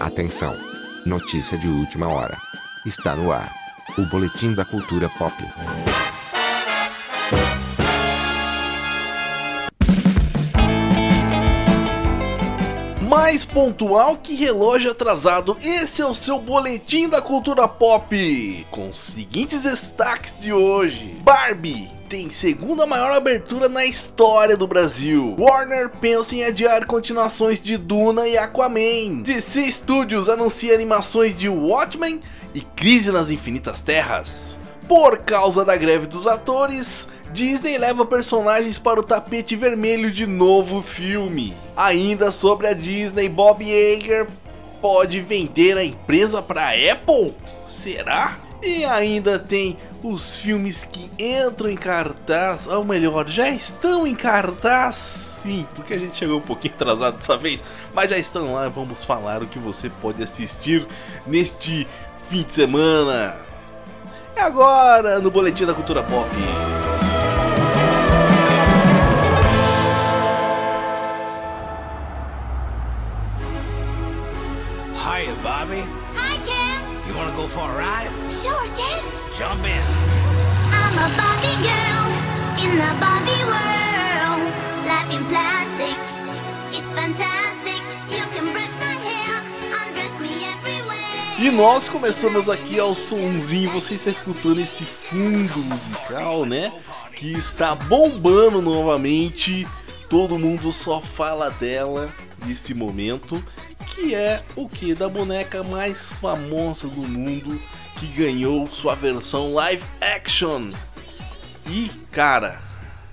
Atenção! Notícia de última hora. Está no ar. O Boletim da Cultura Pop. Mais pontual que relógio atrasado, esse é o seu boletim da cultura pop. Com os seguintes destaques de hoje: Barbie tem segunda maior abertura na história do Brasil. Warner pensa em adiar continuações de Duna e Aquaman. DC Studios anuncia animações de Watchmen e Crise nas Infinitas Terras. Por causa da greve dos atores, Disney leva personagens para o tapete vermelho de novo filme. Ainda sobre a Disney, Bob Iger pode vender a empresa para Apple? Será? E ainda tem os filmes que entram em cartaz, ou melhor, já estão em cartaz. Sim, porque a gente chegou um pouquinho atrasado dessa vez, mas já estão lá. Vamos falar o que você pode assistir neste fim de semana. É agora no Boletim da Cultura Pop. Nós começamos aqui ao sonzinho, você está escutando esse fundo musical, né? Que está bombando novamente. Todo mundo só fala dela nesse momento. Que é o que? Da boneca mais famosa do mundo que ganhou sua versão live action. E cara,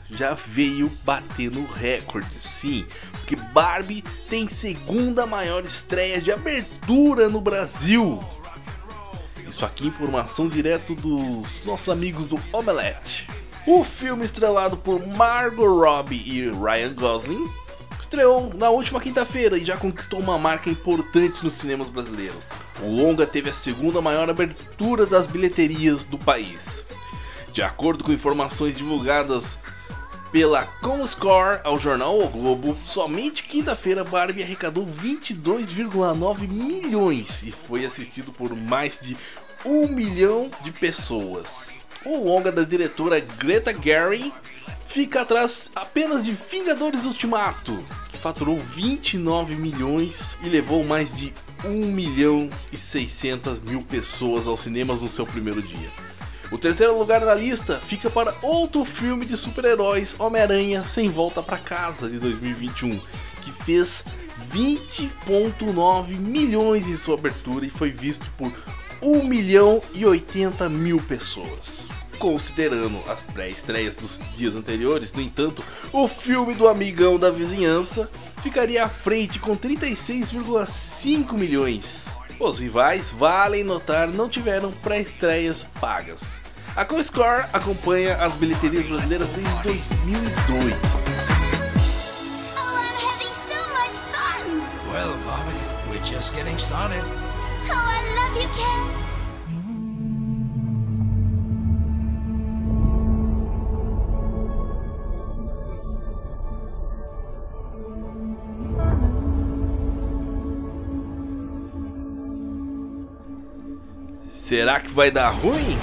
já veio batendo recorde, sim, porque Barbie tem segunda maior estreia de abertura no Brasil. Isso aqui informação direto dos nossos amigos do Omelette. O filme estrelado por Margot Robbie e Ryan Gosling estreou na última quinta-feira e já conquistou uma marca importante nos cinemas brasileiros. O longa teve a segunda maior abertura das bilheterias do país. De acordo com informações divulgadas pela Comscore ao jornal O Globo, somente quinta-feira Barbie arrecadou 22,9 milhões e foi assistido por mais de um milhão de pessoas. O longa da diretora Greta Gerwig fica atrás apenas de Vingadores Ultimato, que faturou 29 milhões e levou mais de 1 milhão e 600 mil pessoas aos cinemas no seu primeiro dia. O terceiro lugar da lista fica para outro filme de super-heróis, Homem-Aranha Sem Volta para Casa, de 2021, que fez 20,9 milhões em sua abertura e foi visto por 1 milhão e 80 mil pessoas. Considerando as pré-estreias dos dias anteriores, no entanto, o filme do Amigão da Vizinhança ficaria à frente com 36,5 milhões. Os rivais, valem notar, não tiveram pré-estreias pagas. A CoScore acompanha as bilheterias brasileiras desde 2002. Oh, I'm having so much fun. Well, Bobby, we're just getting started. Será que vai dar ruim?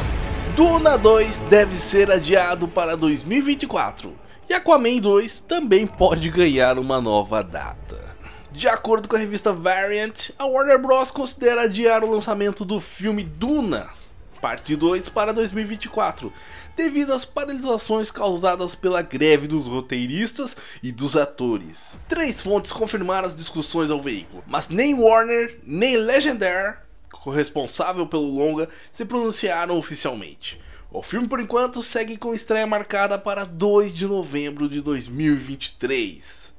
Duna 2 deve ser adiado para 2024 e Aquaman 2 também pode ganhar uma nova data. De acordo com a revista Variant, a Warner Bros. considera adiar o lançamento do filme Duna, parte 2, para 2024, devido às paralisações causadas pela greve dos roteiristas e dos atores. Três fontes confirmaram as discussões ao veículo, mas nem Warner nem Legendary responsável pelo longa, se pronunciaram oficialmente. O filme, por enquanto, segue com estreia marcada para 2 de novembro de 2023.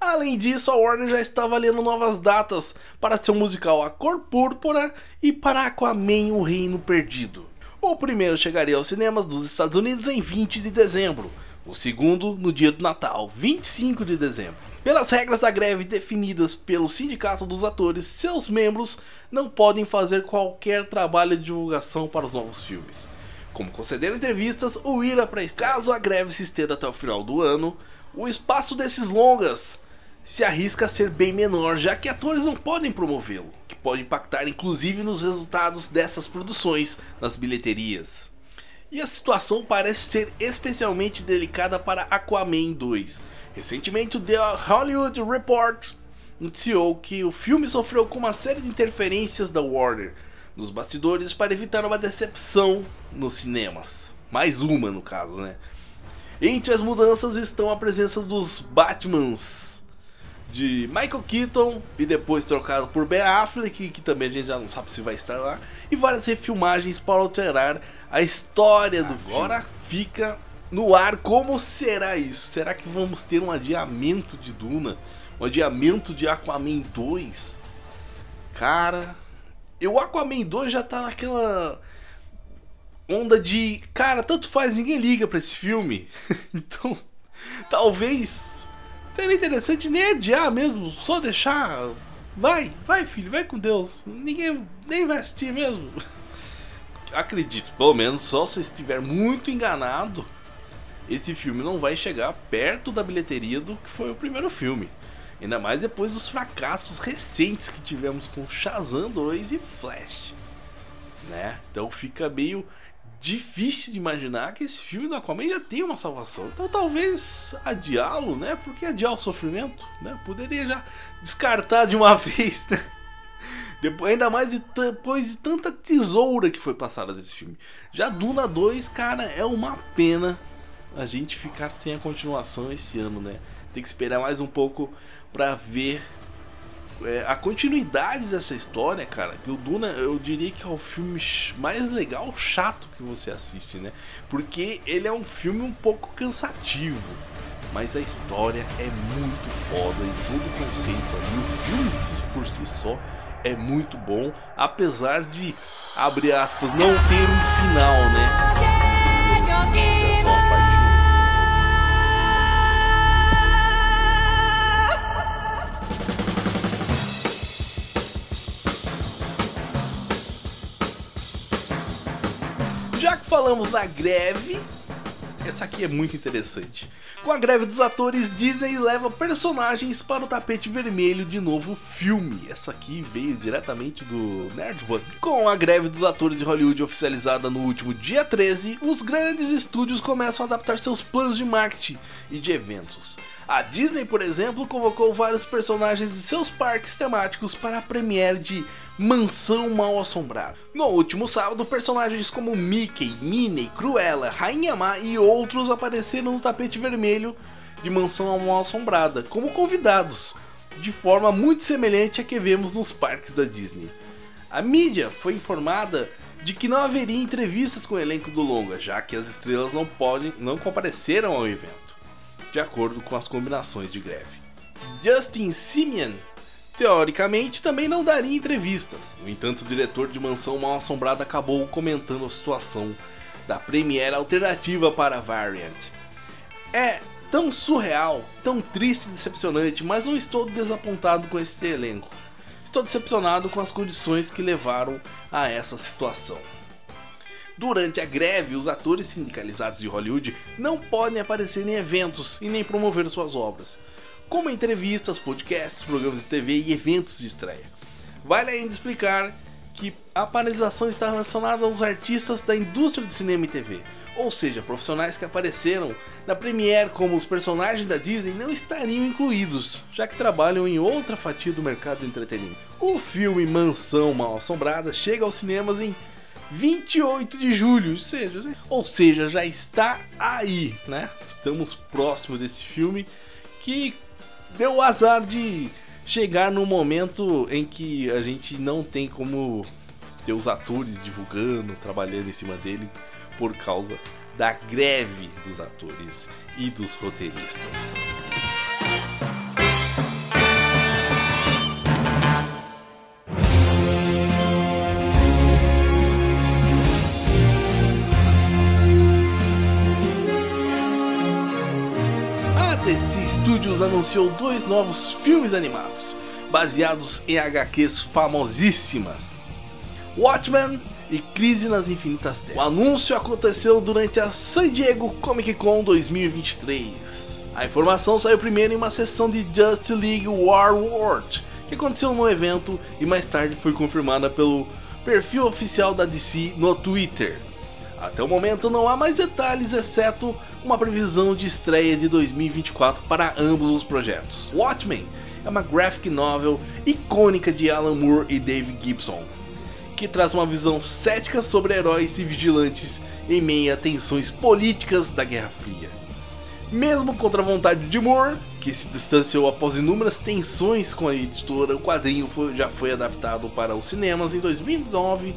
Além disso, a Warner já está avaliando novas datas para seu musical A Cor Púrpura e para Aquaman O Reino Perdido. O primeiro chegaria aos cinemas dos Estados Unidos em 20 de dezembro, o segundo no dia do Natal, 25 de dezembro. Pelas regras da greve definidas pelo Sindicato dos Atores, seus membros não podem fazer qualquer trabalho de divulgação para os novos filmes. Como conceder entrevistas ou ir a Caso a greve se estenda até o final do ano, O espaço desses longas se arrisca a ser bem menor, já que atores não podem promovê-lo, que pode impactar inclusive nos resultados dessas produções nas bilheterias. E a situação parece ser especialmente delicada para Aquaman 2. Recentemente, o The Hollywood Report noticiou que o filme sofreu com uma série de interferências da Warner nos bastidores para evitar uma decepção nos cinemas. Mais uma, no caso, né? Entre as mudanças estão a presença dos Batmans de Michael Keaton e depois trocado por Ben Affleck, que também a gente já não sabe se vai estar lá, e várias refilmagens para alterar a história do Agora filme. fica no ar como será isso? Será que vamos ter um adiamento de Duna? Um adiamento de Aquaman 2? Cara, o Aquaman 2 já tá naquela onda de, cara, tanto faz, ninguém liga para esse filme. então, talvez seria interessante nem adiar mesmo, só deixar. Vai, vai, filho, vai com Deus. Ninguém nem vai assistir mesmo. Acredito, pelo menos só se estiver muito enganado, esse filme não vai chegar perto da bilheteria do que foi o primeiro filme. Ainda mais depois dos fracassos recentes que tivemos com Shazam 2 e Flash. Né? Então fica meio difícil de imaginar que esse filme do Aquaman já tem uma salvação. Então talvez adiá-lo, né? Porque adiar o sofrimento, né? Poderia já descartar de uma vez, né? Depois, ainda mais de, depois de tanta tesoura que foi passada desse filme. Já Duna 2, cara, é uma pena a gente ficar sem a continuação esse ano, né? Tem que esperar mais um pouco para ver é, a continuidade dessa história, cara. Que o Duna, eu diria que é o filme mais legal, chato que você assiste, né? Porque ele é um filme um pouco cansativo. Mas a história é muito foda e todo o conceito ali, o filme por si só é muito bom, apesar de, abre aspas, não ter um final, né? Falamos da greve, essa aqui é muito interessante. Com a greve dos atores, Disney leva personagens para o tapete vermelho de novo filme. Essa aqui veio diretamente do Nerdbug. Com a greve dos atores de Hollywood oficializada no último dia 13, os grandes estúdios começam a adaptar seus planos de marketing e de eventos. A Disney, por exemplo, convocou vários personagens de seus parques temáticos para a premiere de Mansão Mal Assombrada. No último sábado, personagens como Mickey, Minnie, Cruella, Rainha Má e outros apareceram no tapete vermelho de Mansão Mal Assombrada como convidados, de forma muito semelhante à que vemos nos parques da Disney. A mídia foi informada de que não haveria entrevistas com o elenco do longa, já que as estrelas não podem, não compareceram ao evento de acordo com as combinações de greve. Justin Simeon, teoricamente, também não daria entrevistas. No entanto, o diretor de Mansão Mal Assombrada acabou comentando a situação da premiere alternativa para Variant. É tão surreal, tão triste e decepcionante, mas não estou desapontado com esse elenco. Estou decepcionado com as condições que levaram a essa situação. Durante a greve, os atores sindicalizados de Hollywood não podem aparecer em eventos e nem promover suas obras, como entrevistas, podcasts, programas de TV e eventos de estreia. Vale ainda explicar que a paralisação está relacionada aos artistas da indústria de cinema e TV, ou seja, profissionais que apareceram na Premiere como os personagens da Disney não estariam incluídos, já que trabalham em outra fatia do mercado do entretenimento. O filme Mansão Mal Assombrada chega aos cinemas em 28 de julho, ou seja, ou seja, já está aí, né? Estamos próximos desse filme que deu o azar de chegar no momento em que a gente não tem como ter os atores divulgando, trabalhando em cima dele por causa da greve dos atores e dos roteiristas. Studios anunciou dois novos filmes animados, baseados em HQs famosíssimas: Watchmen e Crise nas Infinitas Terras. O anúncio aconteceu durante a San Diego Comic Con 2023. A informação saiu primeiro em uma sessão de Justice League War World, que aconteceu no evento e mais tarde foi confirmada pelo perfil oficial da DC no Twitter. Até o momento não há mais detalhes, exceto uma previsão de estreia de 2024 para ambos os projetos. Watchmen é uma graphic novel icônica de Alan Moore e Dave Gibson, que traz uma visão cética sobre heróis e vigilantes em meio a tensões políticas da Guerra Fria. Mesmo contra a vontade de Moore, que se distanciou após inúmeras tensões com a editora, o quadrinho foi, já foi adaptado para os cinemas em 2009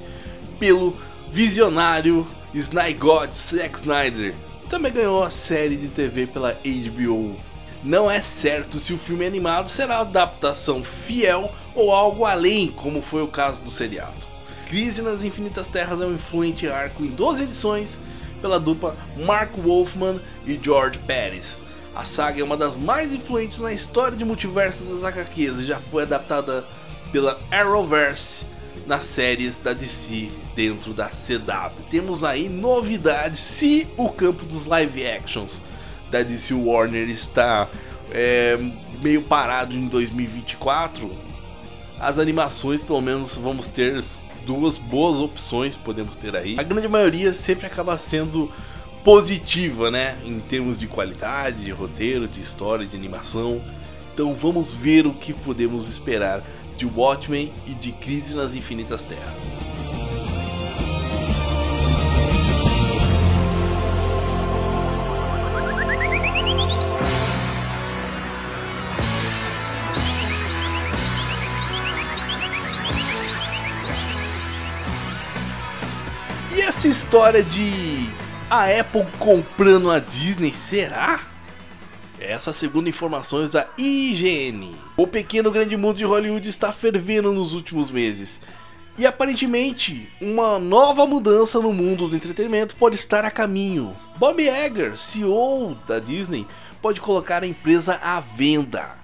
pelo visionário Snygod Zack Snyder. Também ganhou a série de TV pela HBO. Não é certo se o filme animado será adaptação fiel ou algo além, como foi o caso do seriado. Crise nas Infinitas Terras é um influente arco em 12 edições pela dupla Mark Wolfman e George Pérez. A saga é uma das mais influentes na história de multiversos das HQs e já foi adaptada pela Arrowverse nas séries da DC dentro da CW. Temos aí novidades se o campo dos live actions da DC Warner está é, meio parado em 2024. As animações, pelo menos, vamos ter duas boas opções podemos ter aí. A grande maioria sempre acaba sendo positiva, né? Em termos de qualidade, de roteiro, de história, de animação. Então vamos ver o que podemos esperar de Watchmen e de Crise nas Infinitas Terras. E essa história de a Apple comprando a Disney, será? Essa segundo informações da IGN. O pequeno grande mundo de Hollywood está fervendo nos últimos meses. E aparentemente, uma nova mudança no mundo do entretenimento pode estar a caminho. Bob Iger, CEO da Disney, pode colocar a empresa à venda.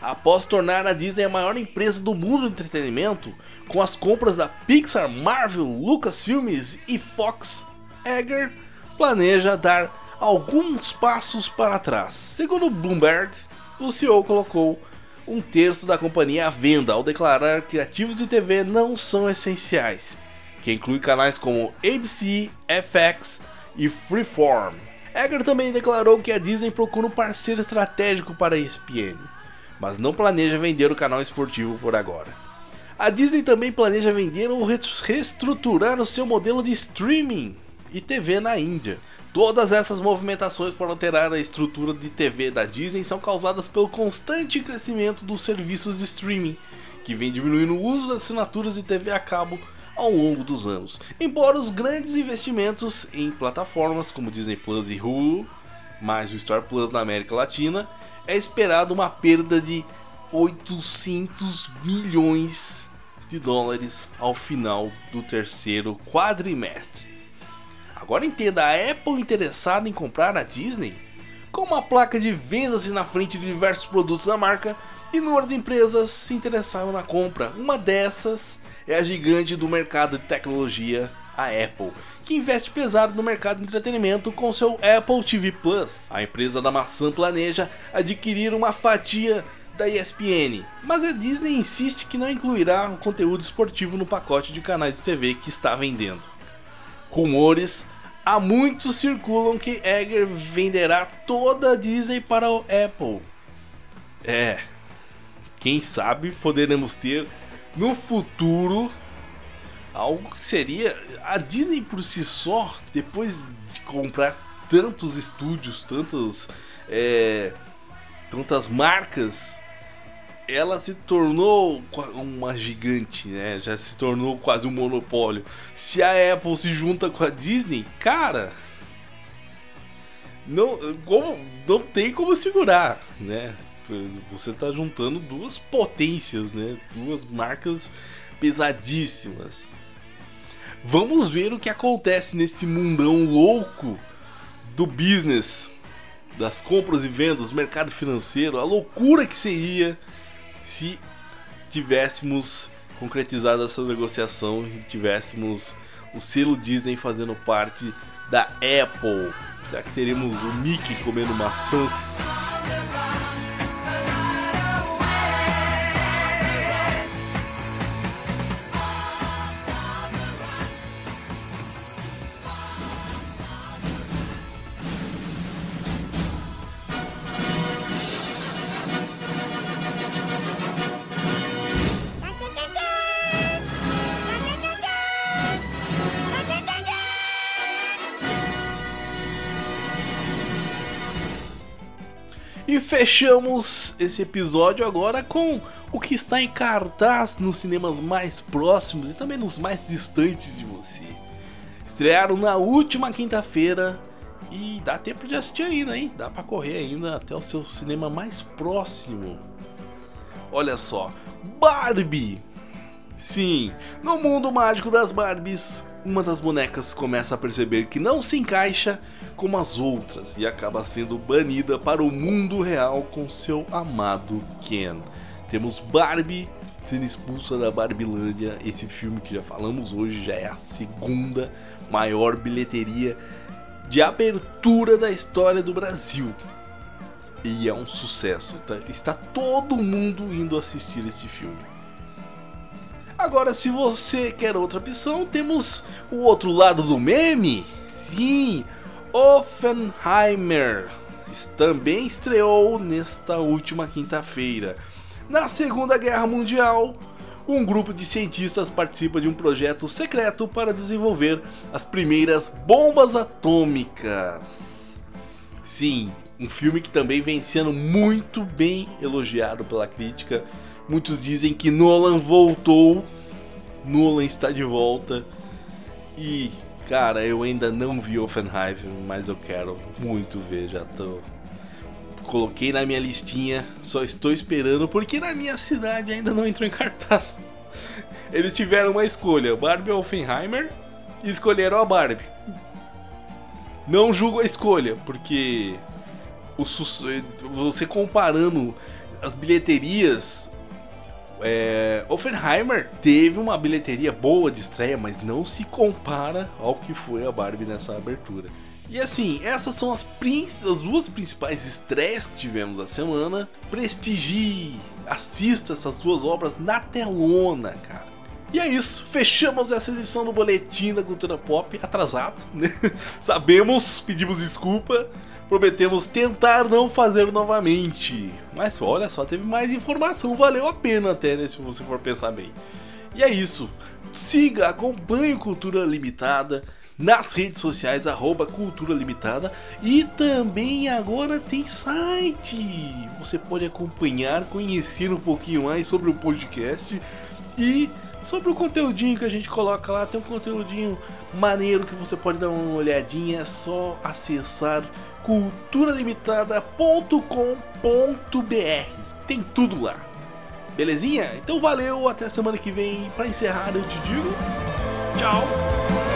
Após tornar a Disney a maior empresa do mundo do entretenimento, com as compras da Pixar, Marvel, Lucasfilmes e Fox, Iger planeja dar alguns passos para trás. Segundo Bloomberg, o CEO colocou um terço da companhia à venda ao declarar que ativos de TV não são essenciais, que inclui canais como ABC, FX e Freeform. Egger também declarou que a Disney procura um parceiro estratégico para a ESPN, mas não planeja vender o canal esportivo por agora. A Disney também planeja vender ou reestruturar o seu modelo de streaming e TV na Índia. Todas essas movimentações para alterar a estrutura de TV da Disney são causadas pelo constante crescimento dos serviços de streaming, que vem diminuindo o uso das assinaturas de TV a cabo ao longo dos anos. Embora os grandes investimentos em plataformas como Disney Plus e Hulu, mais o Star Plus na América Latina, é esperado uma perda de 800 milhões de dólares ao final do terceiro quadrimestre. Agora entenda, a Apple interessada em comprar a Disney? Com uma placa de vendas na frente de diversos produtos da marca, inúmeras empresas se interessaram na compra. Uma dessas é a gigante do mercado de tecnologia, a Apple, que investe pesado no mercado de entretenimento com seu Apple TV Plus. A empresa da maçã planeja adquirir uma fatia da ESPN, mas a Disney insiste que não incluirá o conteúdo esportivo no pacote de canais de TV que está vendendo. Rumores há muitos circulam que Egger venderá toda a Disney para o Apple. É, quem sabe poderemos ter no futuro algo que seria a Disney por si só, depois de comprar tantos estúdios, tantos, é, tantas marcas, ela se tornou uma gigante, né? Já se tornou quase um monopólio. Se a Apple se junta com a Disney, cara, não, como, não tem como segurar, né? Você tá juntando duas potências, né? Duas marcas pesadíssimas. Vamos ver o que acontece nesse mundão louco do business, das compras e vendas, mercado financeiro, a loucura que seria se tivéssemos concretizado essa negociação e tivéssemos o selo Disney fazendo parte da Apple. Será que teremos o Mickey comendo maçãs? E fechamos esse episódio agora com o que está em cartaz nos cinemas mais próximos e também nos mais distantes de você. Estrearam na última quinta-feira e dá tempo de assistir ainda, hein? Dá pra correr ainda até o seu cinema mais próximo. Olha só, Barbie! Sim, no mundo mágico das Barbies, uma das bonecas começa a perceber que não se encaixa como as outras e acaba sendo banida para o mundo real com seu amado Ken. Temos Barbie sendo expulsa da Barbilândia. Esse filme que já falamos hoje já é a segunda maior bilheteria de abertura da história do Brasil. E é um sucesso. Tá- Está todo mundo indo assistir esse filme. Agora, se você quer outra opção, temos o outro lado do meme. Sim, Oppenheimer também estreou nesta última quinta-feira. Na Segunda Guerra Mundial, um grupo de cientistas participa de um projeto secreto para desenvolver as primeiras bombas atômicas. Sim, um filme que também vem sendo muito bem elogiado pela crítica. Muitos dizem que Nolan voltou, Nolan está de volta. E, cara, eu ainda não vi Offenheim, mas eu quero muito ver, já tô. Coloquei na minha listinha, só estou esperando, porque na minha cidade ainda não entrou em cartaz. Eles tiveram uma escolha, Barbie ou Oppenheimer, e escolheram a Barbie. Não julgo a escolha, porque o você comparando as bilheterias, é, Oppenheimer teve uma bilheteria boa de estreia, mas não se compara ao que foi a Barbie nessa abertura. E assim, essas são as, as duas principais estreias que tivemos na semana. Prestigie, assista essas duas obras na telona, cara. E é isso, fechamos essa edição do Boletim da Cultura Pop, atrasado, né? Sabemos, pedimos desculpa, prometemos tentar não fazer novamente. Mas olha só, teve mais informação, valeu a pena até, né, se você for pensar bem. E é isso, siga, acompanhe Cultura Limitada nas redes sociais, arroba Cultura Limitada. E também agora tem site. Você pode acompanhar, conhecer um pouquinho mais sobre o podcast e sobre o conteúdinho que a gente coloca lá. Tem um conteúdinho maneiro que você pode dar uma olhadinha. É só acessar culturalimitada.com.br. Tem tudo lá. Belezinha? Então valeu, até semana que vem. Para encerrar, eu te digo tchau.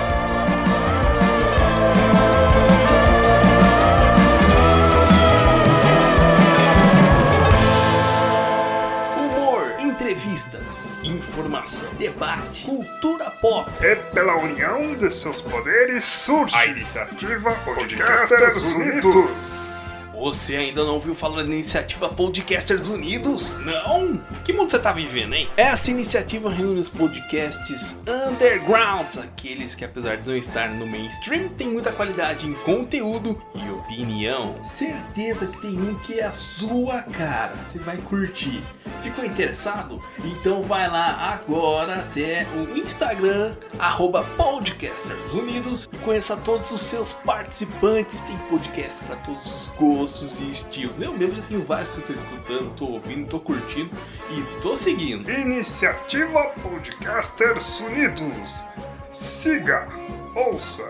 Cultura pop. É pela união de seus poderes surge a iniciativa Podcasters Unidos. Você ainda não ouviu falar da iniciativa Podcasters Unidos? Não? Que mundo você tá vivendo, hein? Essa iniciativa reúne os podcasts undergrounds, aqueles que apesar de não estar no mainstream, tem muita qualidade em conteúdo e opinião. Certeza que tem um que é a sua cara. Você vai curtir. Ficou interessado? Então vai lá agora até o Instagram, arroba Podcasters Unidos conheça todos os seus participantes. Tem podcast para todos os gostos e estilos. Eu mesmo já tenho vários que eu tô escutando, tô ouvindo, tô curtindo e tô seguindo. Iniciativa Podcasters Unidos. Siga, ouça,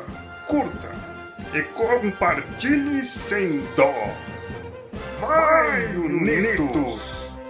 curta e compartilhe sem dó. Vai, Unidos!